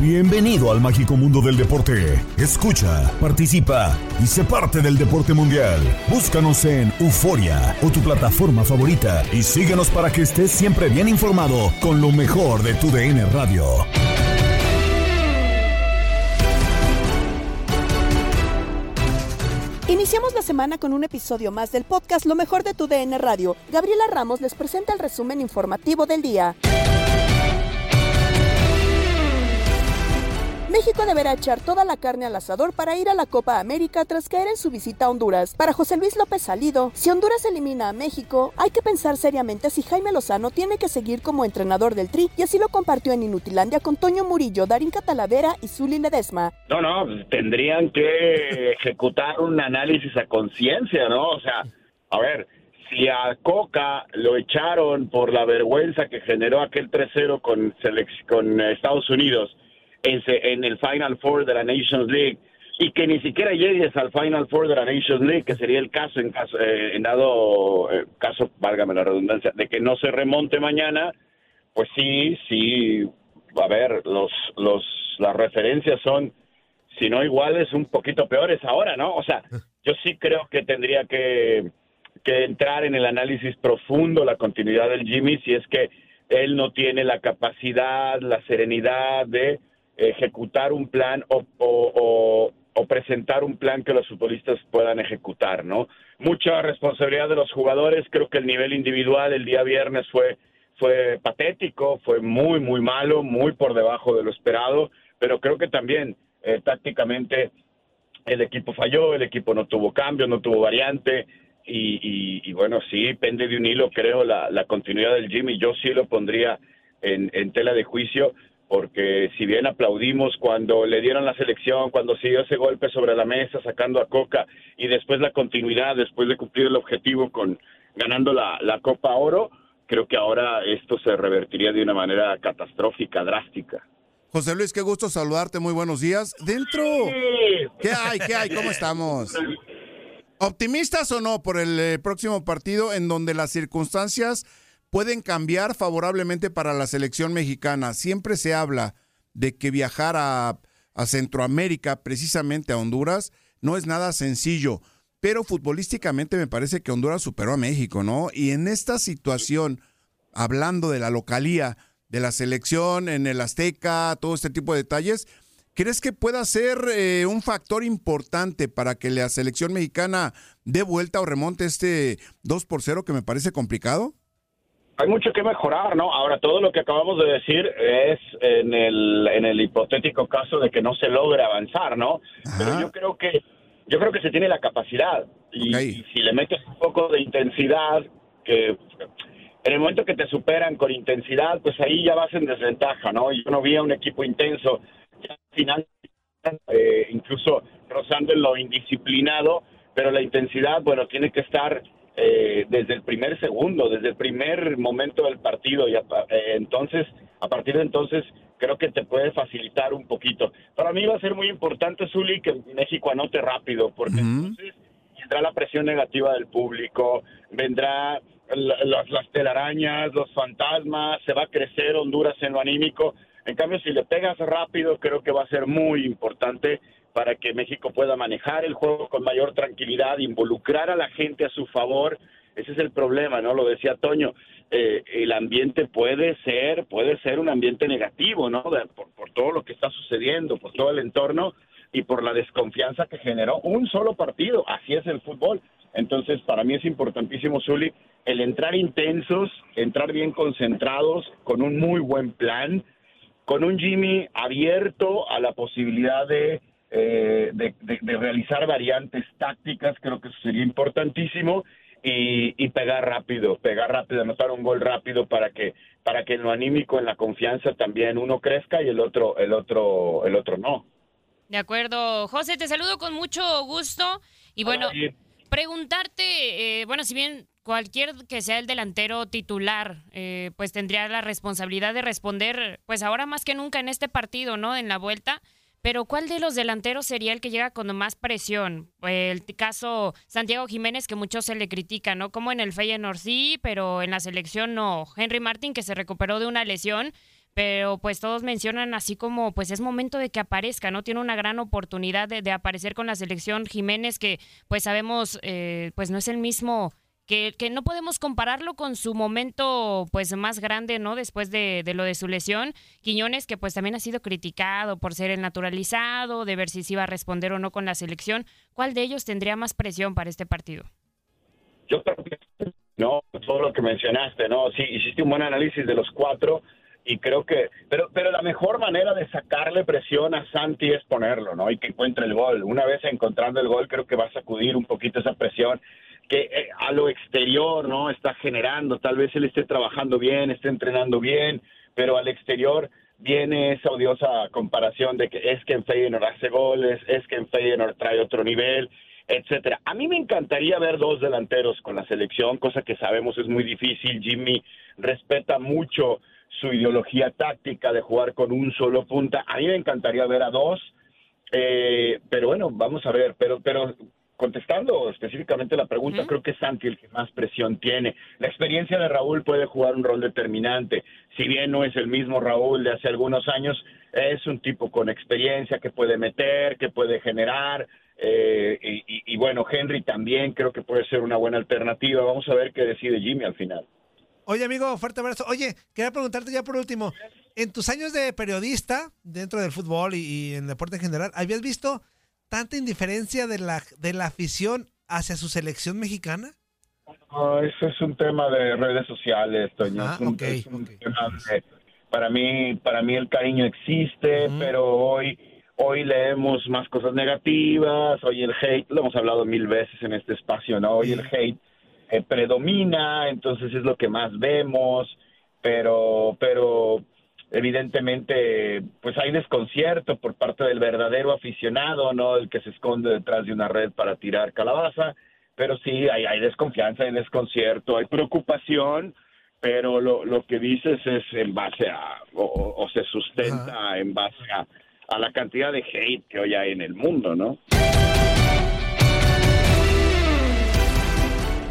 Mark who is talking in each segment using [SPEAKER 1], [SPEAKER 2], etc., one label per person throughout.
[SPEAKER 1] Bienvenido al mágico mundo del deporte. Escucha, participa y sé parte del deporte mundial. Búscanos en Euforia o tu plataforma favorita y síguenos para que estés siempre bien informado con lo mejor de tu DN Radio.
[SPEAKER 2] Iniciamos la semana con un episodio más del podcast Lo mejor de tu DN Radio. Gabriela Ramos les presenta el resumen informativo del día. México deberá echar toda la carne al asador para ir a la Copa América tras caer en su visita a Honduras. Para José Luis López Salido, si Honduras elimina a México, hay que pensar seriamente si Jaime Lozano tiene que seguir como entrenador del Tri, y así lo compartió en Inutilandia con Toño Murillo, Darín Catalavera y Zuli Ledesma.
[SPEAKER 3] No, no, tendrían que ejecutar un análisis a conciencia, ¿no? O sea, a ver, si a Coca lo echaron por la vergüenza que generó aquel 3-0 con, con Estados Unidos en, en el Final Four de la Nations League y que ni siquiera llegues al Final Four de la Nations League, que sería el caso en caso eh, en dado eh, caso, válgame la redundancia, de que no se remonte mañana, pues sí, sí, a ver, los, los, las referencias son, si no iguales, un poquito peores ahora, ¿no? O sea, yo sí creo que tendría que, que entrar en el análisis profundo la continuidad del Jimmy si es que él no tiene la capacidad, la serenidad de ejecutar un plan o, presentar un plan que los futbolistas puedan ejecutar, ¿no? Mucha responsabilidad de los jugadores, creo que el nivel individual el día viernes fue fue patético, fue muy muy malo, muy por debajo de lo esperado, pero creo que también eh, tácticamente el equipo falló, el equipo no tuvo cambio, no tuvo variante y, y- y bueno, sí, pende de un hilo, creo, la, la continuidad del Jimmy. Yo sí lo pondría en, en tela de juicio porque si bien aplaudimos cuando le dieron la selección, cuando se dio ese golpe sobre la mesa sacando a Coca y después la continuidad, después de cumplir el objetivo con ganando la, la Copa Oro, creo que ahora esto se revertiría de una manera catastrófica, drástica.
[SPEAKER 4] José Luis, qué gusto saludarte, muy buenos días. Dentro, ¿qué hay? ¿Qué hay? ¿Cómo estamos? ¿Optimistas o no por el eh, próximo partido en donde las circunstancias pueden cambiar favorablemente para la selección mexicana? Siempre se habla de que viajar a, Centroamérica, precisamente a Honduras, no es nada sencillo, pero futbolísticamente me parece que Honduras superó a México, ¿no? Y en esta situación, hablando de la localía, de la selección en el Azteca, todo este tipo de detalles, ¿crees que pueda ser eh, un factor importante para que la selección mexicana dé vuelta o remonte este 2 por 0 que me parece complicado?
[SPEAKER 3] Hay mucho que mejorar, ¿no? Ahora, todo lo que acabamos de decir es en el, en el hipotético caso de que no se logre avanzar, ¿no? Pero yo creo que yo creo que se tiene la capacidad y, y si le metes un poco de intensidad, que en el momento que te superan con intensidad, pues ahí ya vas en desventaja, ¿no? Yo no vi a un equipo intenso, ya al final, eh, incluso rozando en lo indisciplinado, pero la intensidad, bueno, tiene que estar eh, desde el primer segundo, desde el primer momento del partido. Y eh, entonces, a partir de entonces, creo que te puede facilitar un poquito. Para mí va a ser muy importante, Zuli, que México anote rápido, porque entonces vendrá la presión negativa del público, vendrá las, las telarañas, los fantasmas, se va a crecer Honduras en lo anímico. En cambio, si le pegas rápido, creo que va a ser muy importante para que México pueda manejar el juego con mayor tranquilidad, involucrar a la gente a su favor. Ese es el problema, ¿no? Lo decía Toño. Eh, el ambiente puede ser, puede ser un ambiente negativo, ¿no? por, por todo lo que está sucediendo, por todo el entorno y por la desconfianza que generó un solo partido. Así es el fútbol. Entonces, para mí es importantísimo, Zuli, el entrar intensos, entrar bien concentrados, con un muy buen plan, con un Jimmy abierto a la posibilidad de, eh, de, realizar variantes tácticas, creo que eso sería importantísimo, y, pegar rápido, pegar rápido, anotar un gol rápido para que, para que en lo anímico, en la confianza también uno crezca y el otro, el otro, el otro no.
[SPEAKER 5] De acuerdo, José, te saludo con mucho gusto y bueno, preguntarte, eh, bueno, si bien cualquier que sea el delantero titular, eh, pues tendría la responsabilidad de responder, pues ahora más que nunca en este partido, ¿no? En la vuelta. Pero ¿cuál de los delanteros sería el que llega con más presión? El caso Santiago Jiménez, que muchos se le critica, ¿no? Como en el Feyenoord sí, pero en la selección no. Henry Martin, que se recuperó de una lesión, pero pues todos mencionan así como pues es momento de que aparezca, ¿no? Tiene una gran oportunidad de, aparecer con la selección Jiménez, que pues sabemos eh, pues no es el mismo que, no podemos compararlo con su momento pues más grande, ¿no? Después de, lo de su lesión. Quiñones, que pues también ha sido criticado por ser el naturalizado, de ver si se iba a responder o no con la selección. ¿Cuál de ellos tendría más presión para este partido?
[SPEAKER 3] Yo creo que no, todo lo que mencionaste, ¿no? Sí, hiciste un buen análisis de los cuatro y creo que, pero, pero la mejor manera de sacarle presión a Santi es ponerlo, ¿no? Y que encuentre el gol. Una vez encontrando el gol, creo que va a sacudir un poquito esa presión que eh, a lo exterior, ¿no? Está generando, tal vez él esté trabajando bien, esté entrenando bien, pero al exterior viene esa odiosa comparación de que es que en Feyenoord hace goles, es que en Feyenoord trae otro nivel, etcétera. A mí me encantaría ver dos delanteros con la selección, cosa que sabemos es muy difícil. Jimmy respeta mucho su ideología táctica de jugar con un solo punta. A mí me encantaría ver a dos, eh, pero bueno, vamos a ver. Pero, pero contestando específicamente la pregunta, creo que es Santi el que más presión tiene. La experiencia de Raúl puede jugar un rol determinante. Si bien no es el mismo Raúl de hace algunos años, es un tipo con experiencia que puede meter, que puede generar. Eh, y, bueno, Henry también creo que puede ser una buena alternativa. Vamos a ver qué decide Jimmy al final.
[SPEAKER 6] Oye, amigo, fuerte abrazo. Oye, quería preguntarte ya por último, en tus años de periodista dentro del fútbol y, y en deporte en general, ¿habías visto tanta indiferencia de la, de la afición hacia su selección mexicana?
[SPEAKER 3] eso es un tema de redes sociales, Toño. para mí, para mí el cariño existe, pero hoy, hoy leemos más cosas negativas, hoy el hate, lo hemos hablado mil veces en este espacio, ¿no? Hoy el hate eh, predomina, entonces es lo que más vemos, pero, pero evidentemente pues hay desconcierto por parte del verdadero aficionado, no el que se esconde detrás de una red para tirar calabaza, pero sí hay, hay desconfianza, hay desconcierto, hay preocupación, pero lo, lo que dices es en base a, o, se sustenta en base a, a la cantidad de hate que hoy hay en el mundo, ¿no?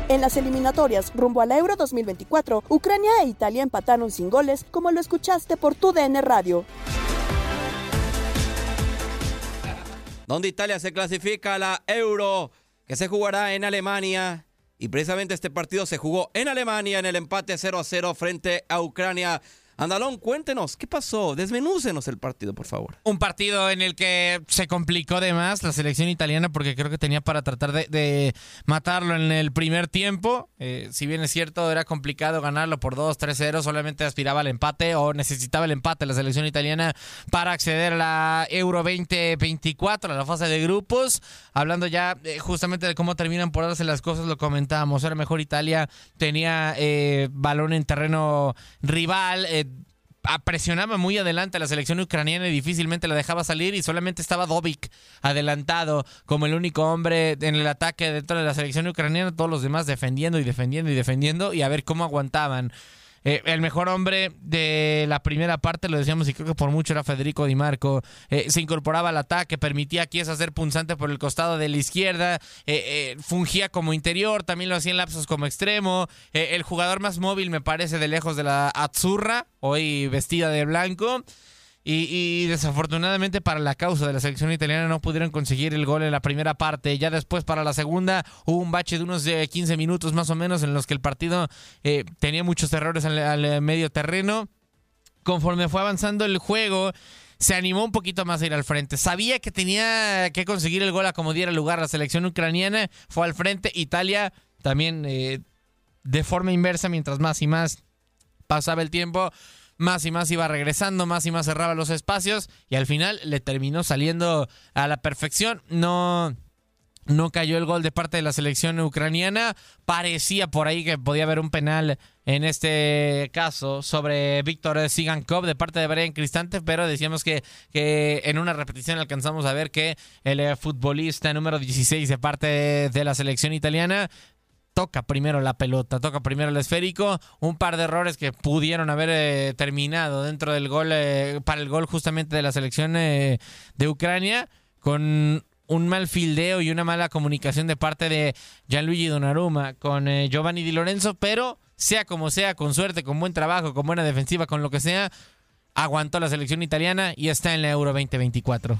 [SPEAKER 2] En las eliminatorias rumbo a la Euro 2024, Ucrania e Italia empataron sin goles, como lo escuchaste por tu DN Radio.
[SPEAKER 7] Donde Italia se clasifica a la Euro, que se jugará en Alemania. Y precisamente este partido se jugó en Alemania en el empate 0 a 0 frente a Ucrania. Andalón, cuéntenos, ¿qué pasó? Desmenúcenos el partido, por favor.
[SPEAKER 8] Un partido en el que se complicó de más la selección italiana porque creo que tenía para tratar de, matarlo en el primer tiempo. Eh, si bien es cierto, era complicado ganarlo por 2, 3-0, solamente aspiraba al empate o necesitaba el empate la selección italiana para acceder a la Euro 2024, a la fase de grupos. Hablando ya eh, justamente de cómo terminan por darse las cosas, lo comentábamos. Era mejor Italia, tenía eh, balón en terreno rival presionaba muy adelante a la selección ucraniana y difícilmente la dejaba salir y solamente estaba Dovic adelantado como el único hombre en el ataque dentro de la selección ucraniana, todos los demás defendiendo y defendiendo y defendiendo y a ver cómo aguantaban. Eh, el mejor hombre de la primera parte, lo decíamos y creo que por mucho era Federico Di Marco. Eh, se incorporaba al ataque, permitía a Kiesa ser punzante por el costado de la izquierda, eh, fungía como interior, también lo hacía en lapsos como extremo. el jugador más móvil, me parece, de lejos de la Azzurra, hoy vestida de blanco. Y, desafortunadamente para la causa de la selección italiana no pudieron conseguir el gol en la primera parte. Ya después para la segunda hubo un bache de unos 15 eh, minutos más o menos en los que el partido eh, tenía muchos errores al, al medio terreno. Conforme fue avanzando el juego, se animó un poquito más a ir al frente. Sabía que tenía que conseguir el gol a como diera lugar la selección ucraniana. Fue al frente. Italia también eh, de forma inversa, mientras más y más pasaba el tiempo, más y más iba regresando, más y más cerraba los espacios y al final le terminó saliendo a la perfección. No, no cayó el gol de parte de la selección ucraniana. Parecía por ahí que podía haber un penal en este caso sobre Víctor Sigankov de parte de Brian Cristante, pero decíamos que, que en una repetición alcanzamos a ver que el futbolista número 16 de parte de la selección italiana toca primero la pelota, toca primero el esférico, un par de errores que pudieron haber eh, terminado dentro del gol, eh, para el gol justamente de la selección eh, de Ucrania, con un mal fildeo y una mala comunicación de parte de Gianluigi Donnarumma con Giovanni Di Lorenzo, pero sea como sea, con suerte, con buen trabajo, con buena defensiva, con lo que sea, aguantó la selección italiana y está en la Euro 2024.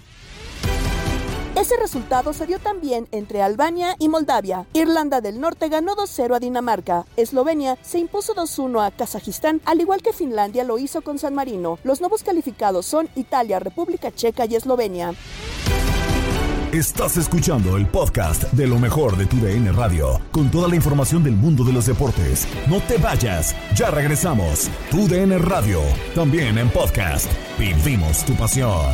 [SPEAKER 2] Ese resultado se dio también entre Albania y Moldavia. Irlanda del Norte ganó 2-0 a Dinamarca. Eslovenia se impuso 2-1 a Kazajistán, al igual que Finlandia lo hizo con San Marino. Los nuevos calificados son Italia, República Checa y Eslovenia.
[SPEAKER 1] Estás escuchando el podcast de lo mejor de tu DN Radio, con toda la información del mundo de los deportes. No te vayas, ya regresamos. Tu DN Radio, también en podcast. Vivimos tu pasión.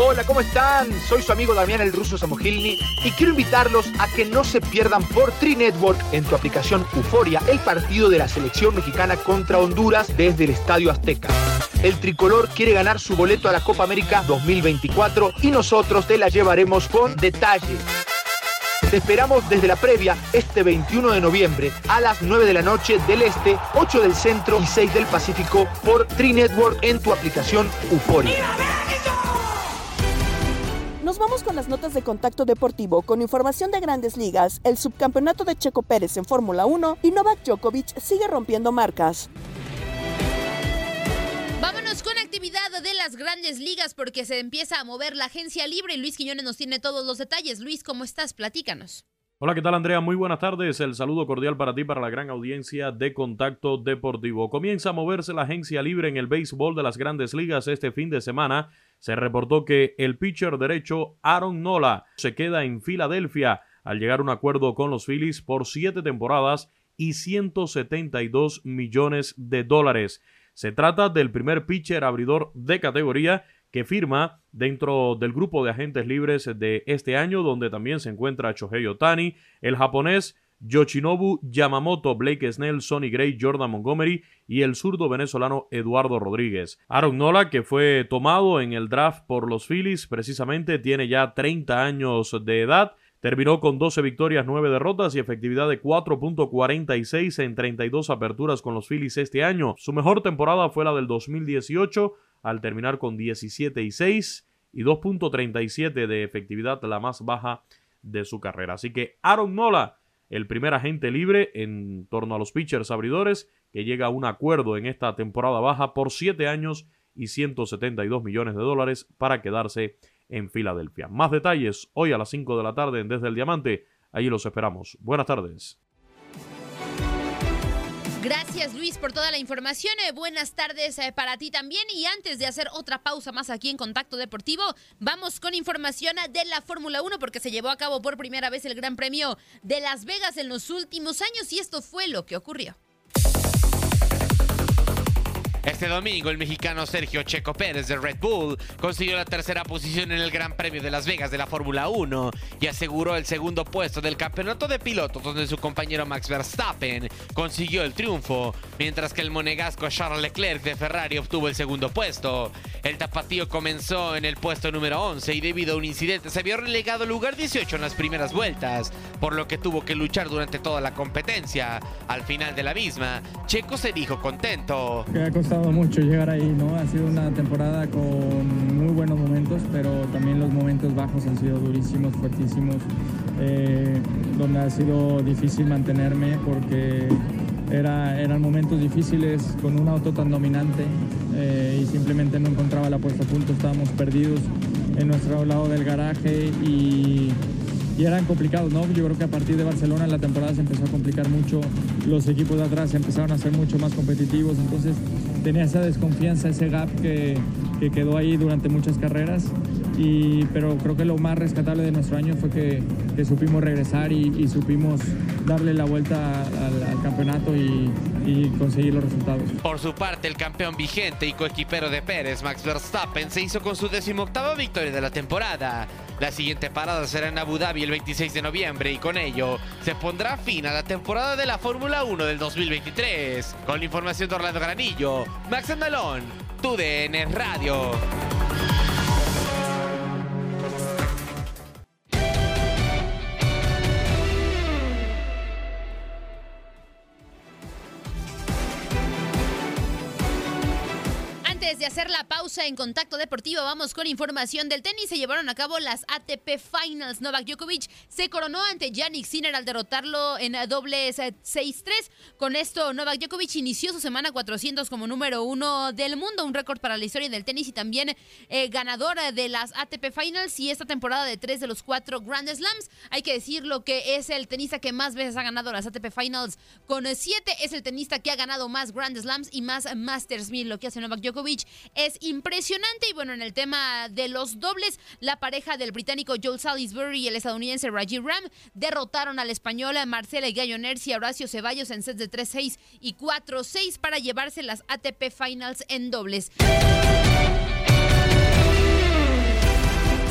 [SPEAKER 9] Hola, ¿cómo están? Soy su amigo Damián el Ruso Samogilny y quiero invitarlos a que no se pierdan por Tri Network en tu aplicación Euforia el partido de la selección mexicana contra Honduras desde el Estadio Azteca. El tricolor quiere ganar su boleto a la Copa América 2024 y nosotros te la llevaremos con detalle. Te esperamos desde la previa este 21 de noviembre a las 9 de la noche del Este, 8 del Centro y 6 del Pacífico por Tri Network en tu aplicación Euforia.
[SPEAKER 2] Nos vamos con las notas de contacto deportivo con información de grandes ligas, el subcampeonato de Checo Pérez en Fórmula 1 y Novak Djokovic sigue rompiendo marcas.
[SPEAKER 10] Vámonos con actividad de las grandes ligas porque se empieza a mover la agencia libre. Luis Quiñones nos tiene todos los detalles. Luis, ¿cómo estás? Platícanos.
[SPEAKER 11] Hola, ¿qué tal Andrea? Muy buenas tardes. El saludo cordial para ti, para la gran audiencia de Contacto Deportivo. Comienza a moverse la agencia libre en el béisbol de las grandes ligas este fin de semana se reportó que el pitcher derecho Aaron Nola se queda en Filadelfia al llegar a un acuerdo con los Phillies por siete temporadas y 172 millones de dólares. Se trata del primer pitcher abridor de categoría que firma dentro del grupo de agentes libres de este año, donde también se encuentra Shohei Otani, el japonés Yoshinobu Yamamoto, Blake Snell, Sonny Gray, Jordan Montgomery y el zurdo venezolano Eduardo Rodríguez. Aaron Nola, que fue tomado en el draft por los Phillies, precisamente tiene ya 30 años de edad. Terminó con 12 victorias, 9 derrotas y efectividad de 4.46 en 32 aperturas con los Phillies este año. Su mejor temporada fue la del 2018, al terminar con 17 y 6 y 2.37 de efectividad, la más baja de su carrera. Así que Aaron Nola el primer agente libre en torno a los pitchers abridores, que llega a un acuerdo en esta temporada baja por 7 años y 172 millones de dólares para quedarse en Filadelfia. Más detalles hoy a las 5 de la tarde en Desde el Diamante. Allí los esperamos. Buenas tardes.
[SPEAKER 10] Gracias Luis por toda la información. Eh, buenas tardes eh, para ti también. Y antes de hacer otra pausa más aquí en Contacto Deportivo, vamos con información de la Fórmula 1 porque se llevó a cabo por primera vez el Gran Premio de Las Vegas en los últimos años y esto fue lo que ocurrió.
[SPEAKER 12] Este domingo, el mexicano Sergio Checo Pérez de Red Bull consiguió la tercera posición en el Gran Premio de Las Vegas de la Fórmula 1 y aseguró el segundo puesto del campeonato de pilotos, donde su compañero Max Verstappen consiguió el triunfo, mientras que el monegasco Charles Leclerc de Ferrari obtuvo el segundo puesto. El tapatío comenzó en el puesto número 11 y debido a un incidente se vio relegado al lugar 18 en las primeras vueltas, por lo que tuvo que luchar durante toda la competencia. Al final de la misma, Checo se dijo contento
[SPEAKER 13] mucho llegar ahí, ¿no? Ha sido una temporada con muy buenos momentos, pero también los momentos bajos han sido durísimos, fuertísimos, eh, donde ha sido difícil mantenerme porque era, eran momentos difíciles con un auto tan dominante eh, y simplemente no encontraba la puesta a punto, estábamos perdidos en nuestro lado del garaje y eran complicados, ¿no? Yo creo que a partir de Barcelona la temporada se empezó a complicar mucho, los equipos de atrás empezaron a ser mucho más competitivos, entonces tenía esa desconfianza, ese gap que, que quedó ahí durante muchas carreras, y, pero creo que lo más rescatable de nuestro año fue que, que supimos regresar y, supimos darle la vuelta al, campeonato y, y conseguir los resultados.
[SPEAKER 12] Por su parte, el campeón vigente y coequipero de Pérez, Max Verstappen, se hizo con su decimoctava victoria de la temporada. La siguiente parada será en Abu Dhabi el 26 de noviembre y con ello se pondrá fin a la temporada de la Fórmula 1 del 2023. Con la información de Orlando Granillo, Max Andalón, TUDN Radio.
[SPEAKER 10] En Contacto Deportivo, vamos con información del tenis. Se llevaron a cabo las ATP Finals. Novak Djokovic se coronó ante Yannick Sinner al derrotarlo en dobles 6-3. Con esto, Novak Djokovic inició su semana 400 como número uno del mundo, un récord para la historia del tenis y también eh, ganadora de las ATP Finals y esta temporada de tres de los cuatro Grand Slams. Hay que decirlo que es el tenista que más veces ha ganado las ATP Finals con siete. Es el tenista que ha ganado más Grand Slams y más Masters 1000. Lo que hace Novak Djokovic es impresionante. Y bueno, en el tema de los dobles, la pareja del británico Joel Salisbury y el estadounidense Rajiv Ram derrotaron al español Marcela Galloner y Horacio Ceballos en sets de 3-6 y 4-6 para llevarse las ATP Finals en dobles.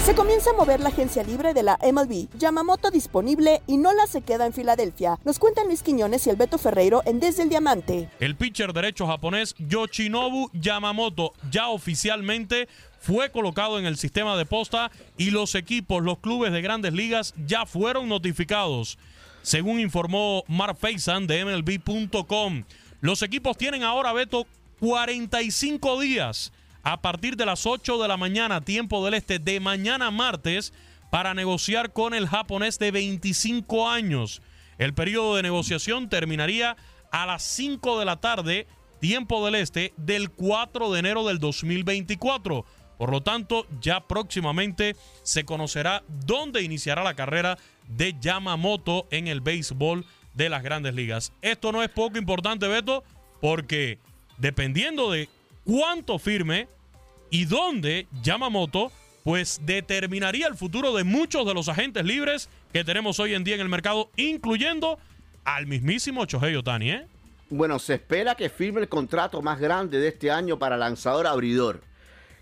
[SPEAKER 2] Se comienza a mover la agencia libre de la MLB. Yamamoto disponible y Nola se queda en Filadelfia. Nos cuentan Luis Quiñones y el Beto Ferreiro en Desde el Diamante.
[SPEAKER 11] El pitcher derecho japonés Yoshinobu Yamamoto ya oficialmente fue colocado en el sistema de posta y los equipos, los clubes de grandes ligas ya fueron notificados. Según informó Mark Faison de MLB.com, los equipos tienen ahora, Beto, 45 días a partir de las 8 de la mañana, tiempo del este, de mañana martes, para negociar con el japonés de 25 años. El periodo de negociación terminaría a las 5 de la tarde, tiempo del este, del 4 de enero del 2024. Por lo tanto, ya próximamente se conocerá dónde iniciará la carrera de Yamamoto en el béisbol de las grandes ligas. Esto no es poco importante, Beto, porque dependiendo de cuánto firme y dónde Yamamoto pues determinaría el futuro de muchos de los agentes libres que tenemos hoy en día en el mercado, incluyendo al mismísimo Chohei Otani, ¿eh?
[SPEAKER 14] Bueno, se espera que firme el contrato más grande de este año para lanzador abridor.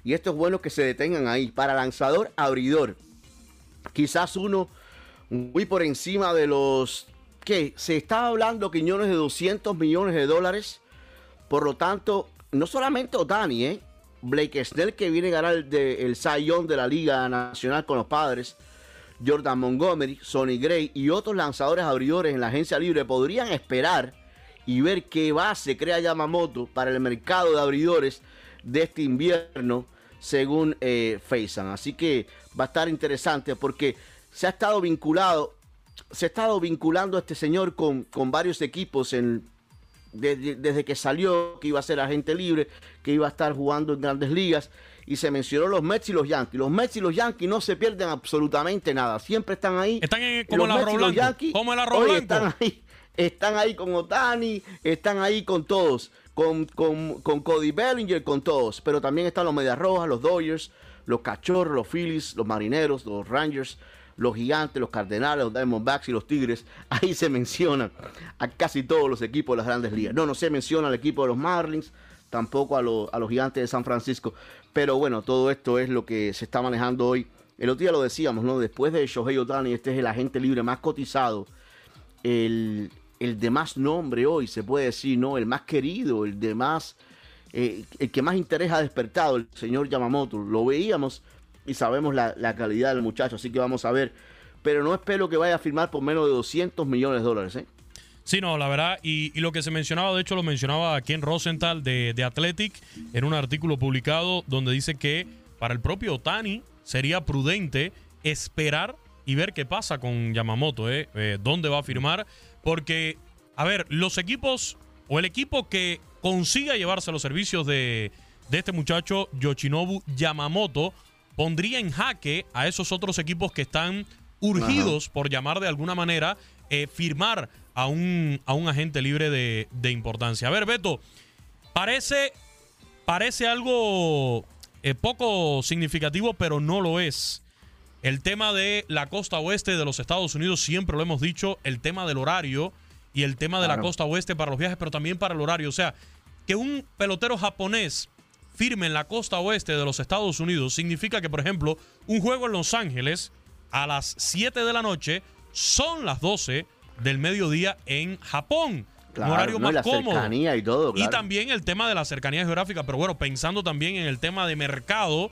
[SPEAKER 14] Y esto es bueno que se detengan ahí. Para lanzador abridor. Quizás uno muy por encima de los que se estaba hablando Quiñones de 200 millones de dólares. Por lo tanto, no solamente Otani, ¿eh? Blake Snell, que viene a ganar el, de, de la Liga Nacional con los padres. Jordan Montgomery, Sonny Gray y otros lanzadores abridores en la agencia libre podrían esperar y ver qué base crea Yamamoto para el mercado de abridores de este invierno, según eh, Así que va a estar interesante porque se ha estado vinculado, se ha estado vinculando a este señor con, con varios equipos en desde, que salió que iba a ser agente libre, que iba a estar jugando en grandes ligas. Y se mencionó los Mets y los Yankees. Los Mets y los Yankees no se pierden absolutamente nada. Siempre están ahí.
[SPEAKER 11] Están como, el arroz blanco, como el arroz
[SPEAKER 14] Están ahí están ahí con Otani, están ahí con todos, con, con, con Cody Bellinger, con todos, pero también están los Medias Rojas, los Dodgers, los Cachorros, los Phillies, los Marineros, los Rangers, los Gigantes, los Cardenales, los Diamondbacks y los Tigres. Ahí se mencionan a casi todos los equipos de las grandes ligas. No, no se menciona al equipo de los Marlins, tampoco a, los- a los Gigantes de San Francisco. Pero bueno, todo esto es lo que se está manejando hoy. El otro día lo decíamos, ¿no? Después de Shohei Otani, este es el agente libre más cotizado, el, el de más nombre hoy, se puede decir, ¿no? El más querido, el de más, eh, el que más interés ha despertado, el señor Yamamoto. Lo veíamos y sabemos la, la calidad del muchacho, así que vamos a ver. Pero no espero que vaya a firmar por menos de 200 millones de dólares, ¿eh?
[SPEAKER 11] Sí, no, la verdad, y, lo que se mencionaba, de hecho lo mencionaba Ken Rosenthal de, de Athletic en un artículo publicado donde dice que para el propio Otani sería prudente esperar y ver qué pasa con Yamamoto, ¿eh? Eh, dónde va a firmar, porque, a ver, los equipos o el equipo que consiga llevarse los servicios de, de este muchacho Yoshinobu Yamamoto pondría en jaque a esos otros equipos que están urgidos, por llamar de alguna manera, eh, firmar a un, a un agente libre de, de importancia. A ver, Beto, parece, parece algo eh, poco significativo, pero no lo es. El tema de la costa oeste de los Estados Unidos, siempre lo hemos dicho, el tema del horario y el tema de la costa oeste para los viajes, pero también para el horario. O sea, que un pelotero japonés firme en la costa oeste de los Estados Unidos significa que, por ejemplo, un juego en Los Ángeles a las 7 de la noche son las 12 del mediodía en Japón.
[SPEAKER 14] Claro,
[SPEAKER 11] un horario
[SPEAKER 14] ¿no? Y
[SPEAKER 11] más
[SPEAKER 14] la
[SPEAKER 11] cómodo.
[SPEAKER 14] cercanía y todo,
[SPEAKER 11] Y también el tema de la cercanía geográfica, pero bueno, pensando también en el tema de mercado,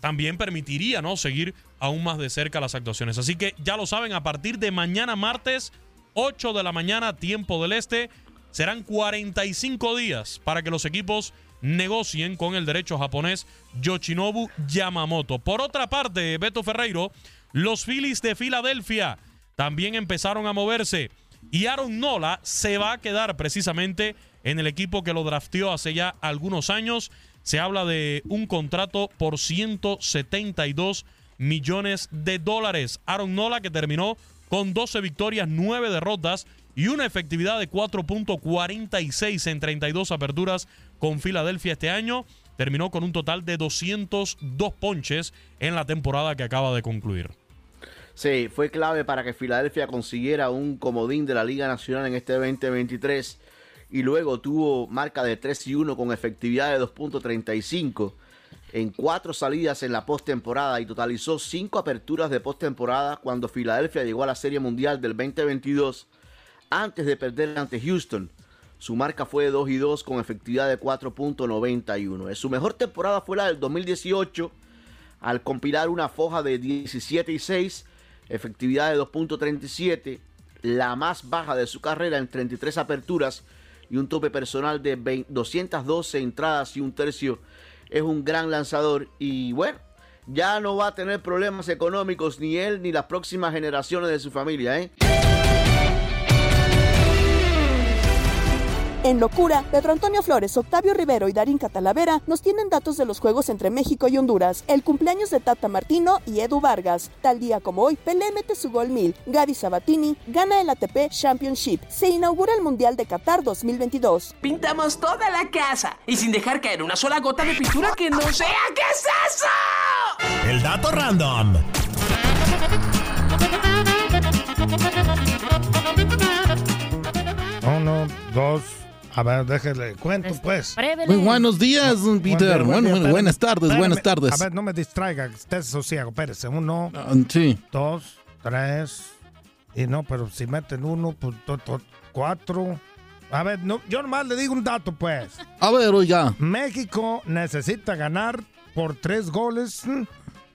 [SPEAKER 11] también permitiría, ¿no? Seguir aún más de cerca las actuaciones. Así que ya lo saben, a partir de mañana martes, 8 de la mañana, tiempo del este, serán 45 días para que los equipos negocien con el derecho japonés Yoshinobu Yamamoto. Por otra parte, Beto Ferreiro, los Phillies de Filadelfia también empezaron a moverse y Aaron Nola se va a quedar precisamente en el equipo que lo drafteó hace ya algunos años. Se habla de un contrato por 172 millones de dólares. Aaron Nola que terminó con 12 victorias, 9 derrotas y una efectividad de 4.46 en 32 aperturas con Filadelfia este año. Terminó con un total de 202 ponches en la temporada que acaba de concluir.
[SPEAKER 14] Sí, fue clave para que Filadelfia consiguiera un comodín de la Liga Nacional en este 2023 y luego tuvo marca de 3 y 1 con efectividad de 2.35 en cuatro salidas en la postemporada y totalizó cinco aperturas de postemporada cuando Filadelfia llegó a la Serie Mundial del 2022 antes de perder ante Houston. Su marca fue de 2 y 2 con efectividad de 4.91. Su mejor temporada fue la del 2018 al compilar una foja de 17 y 6, efectividad de 2.37, la más baja de su carrera en 33 aperturas y un tope personal de 20 212 entradas y un tercio. Es un gran lanzador y bueno, ya no va a tener problemas económicos ni él ni las próximas generaciones de su familia, ¿eh?
[SPEAKER 2] En Locura, Pedro Antonio Flores, Octavio Rivero y Darín Catalavera nos tienen datos de los juegos entre México y Honduras, el cumpleaños de Tata Martino y Edu Vargas. Tal día como hoy, Pelé mete su gol mil, Gaby Sabatini gana el ATP Championship, se inaugura el Mundial de Qatar 2022.
[SPEAKER 15] Pintamos toda la casa y sin dejar caer una sola gota de pintura que no sea. ¿Qué es eso?
[SPEAKER 1] El dato random.
[SPEAKER 16] Uno, dos. A ver, déjele cuento, pues.
[SPEAKER 17] Muy buenos días, don Peter. Bueno, bueno, buenas tardes, buenas tardes.
[SPEAKER 16] A ver, no me distraiga, esté sosiego. Espérese. Uno,
[SPEAKER 17] Ah, sí.
[SPEAKER 16] dos, tres. Y no, pero si meten uno, pues to- to- cuatro. A ver, no, yo nomás le digo un dato, pues.
[SPEAKER 17] A ver, oiga.
[SPEAKER 16] México necesita ganar por tres goles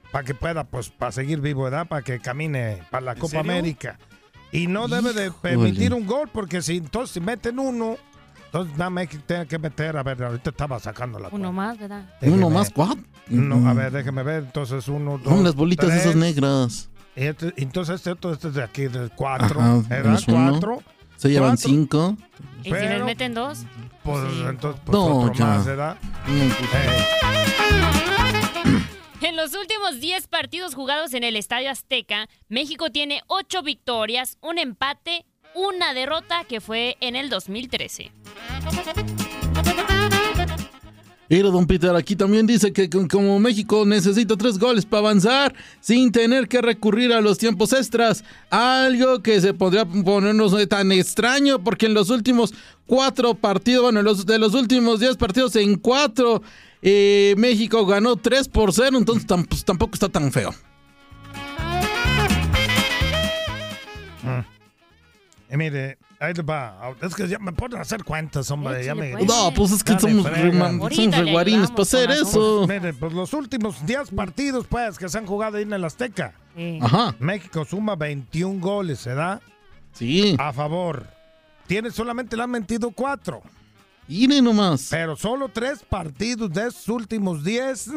[SPEAKER 16] para que pueda, pues, para seguir vivo, ¿verdad? Para que camine para la Copa
[SPEAKER 17] serio?
[SPEAKER 16] América. Y no debe de
[SPEAKER 17] Híjole.
[SPEAKER 16] permitir un gol, porque si entonces si meten uno, entonces nada México tiene que meter, a ver, ahorita estaba sacando la
[SPEAKER 5] Uno más, ¿verdad?
[SPEAKER 16] Déjeme
[SPEAKER 17] Uno más, ¿cuál?
[SPEAKER 16] No, a ver, déjeme ver. Entonces, uno, dos.
[SPEAKER 17] Son las bolitas
[SPEAKER 16] tres.
[SPEAKER 17] esas negras.
[SPEAKER 16] Y este- entonces, este otro, este es de aquí, del cuatro.
[SPEAKER 17] Ajá,
[SPEAKER 16] ¿Verdad?
[SPEAKER 17] es uno.
[SPEAKER 16] Cuatro.
[SPEAKER 17] Se llevan
[SPEAKER 16] Cuatro.
[SPEAKER 17] cinco.
[SPEAKER 5] ¿Y si les
[SPEAKER 16] Pero-
[SPEAKER 5] meten dos?
[SPEAKER 16] Pues entonces, pues
[SPEAKER 17] No,
[SPEAKER 16] otro
[SPEAKER 17] ya.
[SPEAKER 16] más, ¿verdad?
[SPEAKER 17] No, pues,
[SPEAKER 5] En los últimos 10 partidos jugados en el Estadio Azteca, México tiene 8 victorias, un empate una derrota que fue en el 2013.
[SPEAKER 17] Mira, don Peter, aquí también dice que co- como México necesita tres goles para avanzar sin tener que recurrir a los tiempos extras, algo que se podría ponernos tan extraño porque en los últimos cuatro partidos, bueno, de los últimos diez partidos en cuatro, eh, México ganó 3 por 0, entonces pues, tampoco está tan feo.
[SPEAKER 16] Y mire, ahí le va. Es que ya me ponen a hacer cuentas, hombre. Ya me...
[SPEAKER 17] pues. No, pues es que somos reguarines para hacer eso.
[SPEAKER 16] Pues, mire, pues los últimos 10 partidos, pues, que se han jugado ahí en el Azteca.
[SPEAKER 17] Ajá.
[SPEAKER 16] México suma 21 goles, ¿verdad?
[SPEAKER 17] Sí.
[SPEAKER 16] A favor. Tiene solamente le han metido 4.
[SPEAKER 17] Mire nomás.
[SPEAKER 16] Pero solo 3 partidos de esos últimos 10.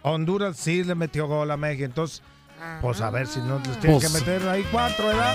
[SPEAKER 16] Honduras sí le metió gol a México. Entonces, pues a ver si no les tienen
[SPEAKER 17] Pues-
[SPEAKER 16] que meter ahí 4, ¿verdad?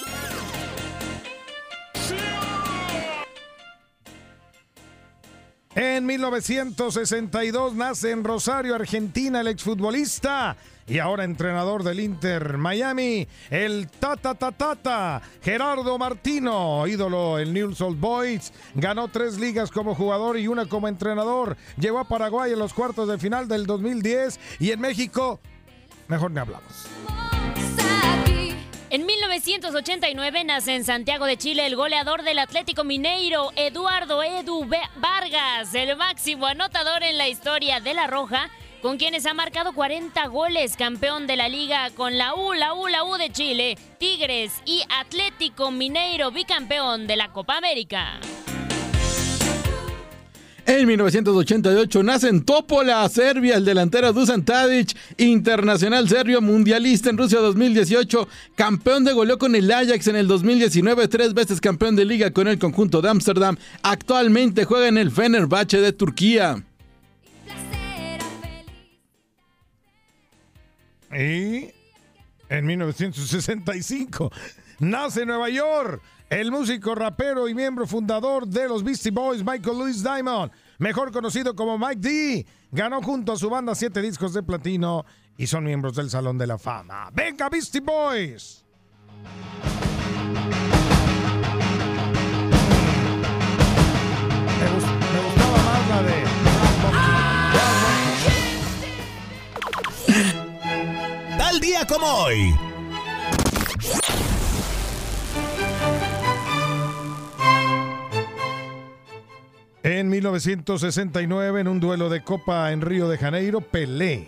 [SPEAKER 16] En 1962 nace en Rosario, Argentina, el exfutbolista y ahora entrenador del Inter Miami, el Tata Tata Gerardo Martino, ídolo el Newell's Old Boys, ganó tres ligas como jugador y una como entrenador, llegó a Paraguay en los cuartos de final del 2010 y en México, mejor ni hablamos.
[SPEAKER 5] En 1989 nace en Santiago de Chile el goleador del Atlético Mineiro, Eduardo Edu Vargas, el máximo anotador en la historia de La Roja, con quienes ha marcado 40 goles, campeón de la liga con la U, la U, la U de Chile, Tigres y Atlético Mineiro, bicampeón de la Copa América.
[SPEAKER 17] En 1988 nace en Topola, Serbia, el delantero Dusan Tadic, internacional serbio, mundialista en Rusia 2018, campeón de goleo con el Ajax en el 2019, tres veces campeón de liga con el conjunto de Ámsterdam. Actualmente juega en el Fenerbahce de Turquía.
[SPEAKER 16] Y en 1965 nace en Nueva York el músico, rapero y miembro fundador de los Beastie Boys, Michael Louis Diamond, mejor conocido como Mike D. Ganó junto a su banda siete discos de platino y son miembros del Salón de la Fama. ¡Venga, Beastie Boys! Gustaba más la de...
[SPEAKER 1] Tal día como hoy.
[SPEAKER 16] En 1969, en un duelo de Copa en Río de Janeiro, Pelé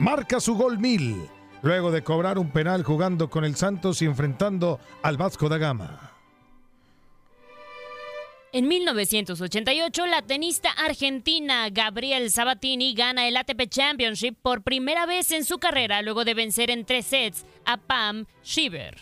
[SPEAKER 16] marca su gol mil, luego de cobrar un penal jugando con el Santos y enfrentando al Vasco da Gama.
[SPEAKER 5] En 1988, la tenista argentina Gabriel Sabatini gana el ATP Championship por primera vez en su carrera luego de vencer en tres sets a Pam Shiver.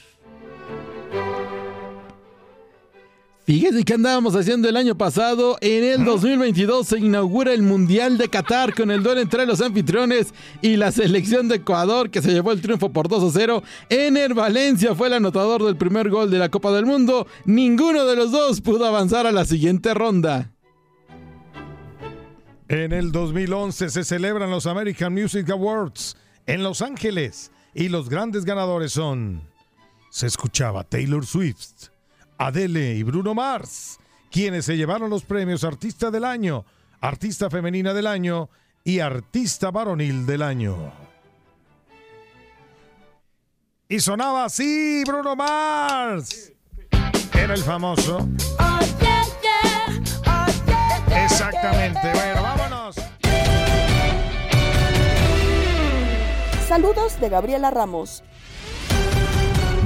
[SPEAKER 17] Fíjese que andábamos haciendo el año pasado. En el 2022 se inaugura el Mundial de Qatar con el duelo entre los anfitriones y la selección de Ecuador que se llevó el triunfo por 2 a 0. Ener Valencia fue el anotador del primer gol de la Copa del Mundo. Ninguno de los dos pudo avanzar a la siguiente ronda.
[SPEAKER 16] En el 2011 se celebran los American Music Awards en Los Ángeles y los grandes ganadores son... Se escuchaba Taylor Swift, Adele y Bruno Mars, quienes se llevaron los premios Artista del Año, Artista Femenina del Año y Artista Varonil del Año. Y sonaba así, Bruno Mars. Era el famoso. Exactamente. Bueno, vámonos.
[SPEAKER 2] Saludos de Gabriela Ramos.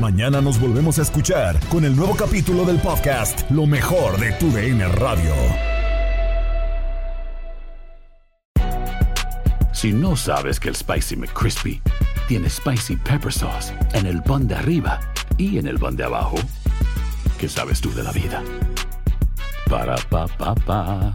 [SPEAKER 1] Mañana nos volvemos a escuchar con el nuevo capítulo del podcast Lo mejor de tu DN Radio.
[SPEAKER 18] Si no sabes que el Spicy McCrispy tiene Spicy Pepper Sauce en el pan de arriba y en el pan de abajo, ¿qué sabes tú de la vida? Para, pa, pa, pa.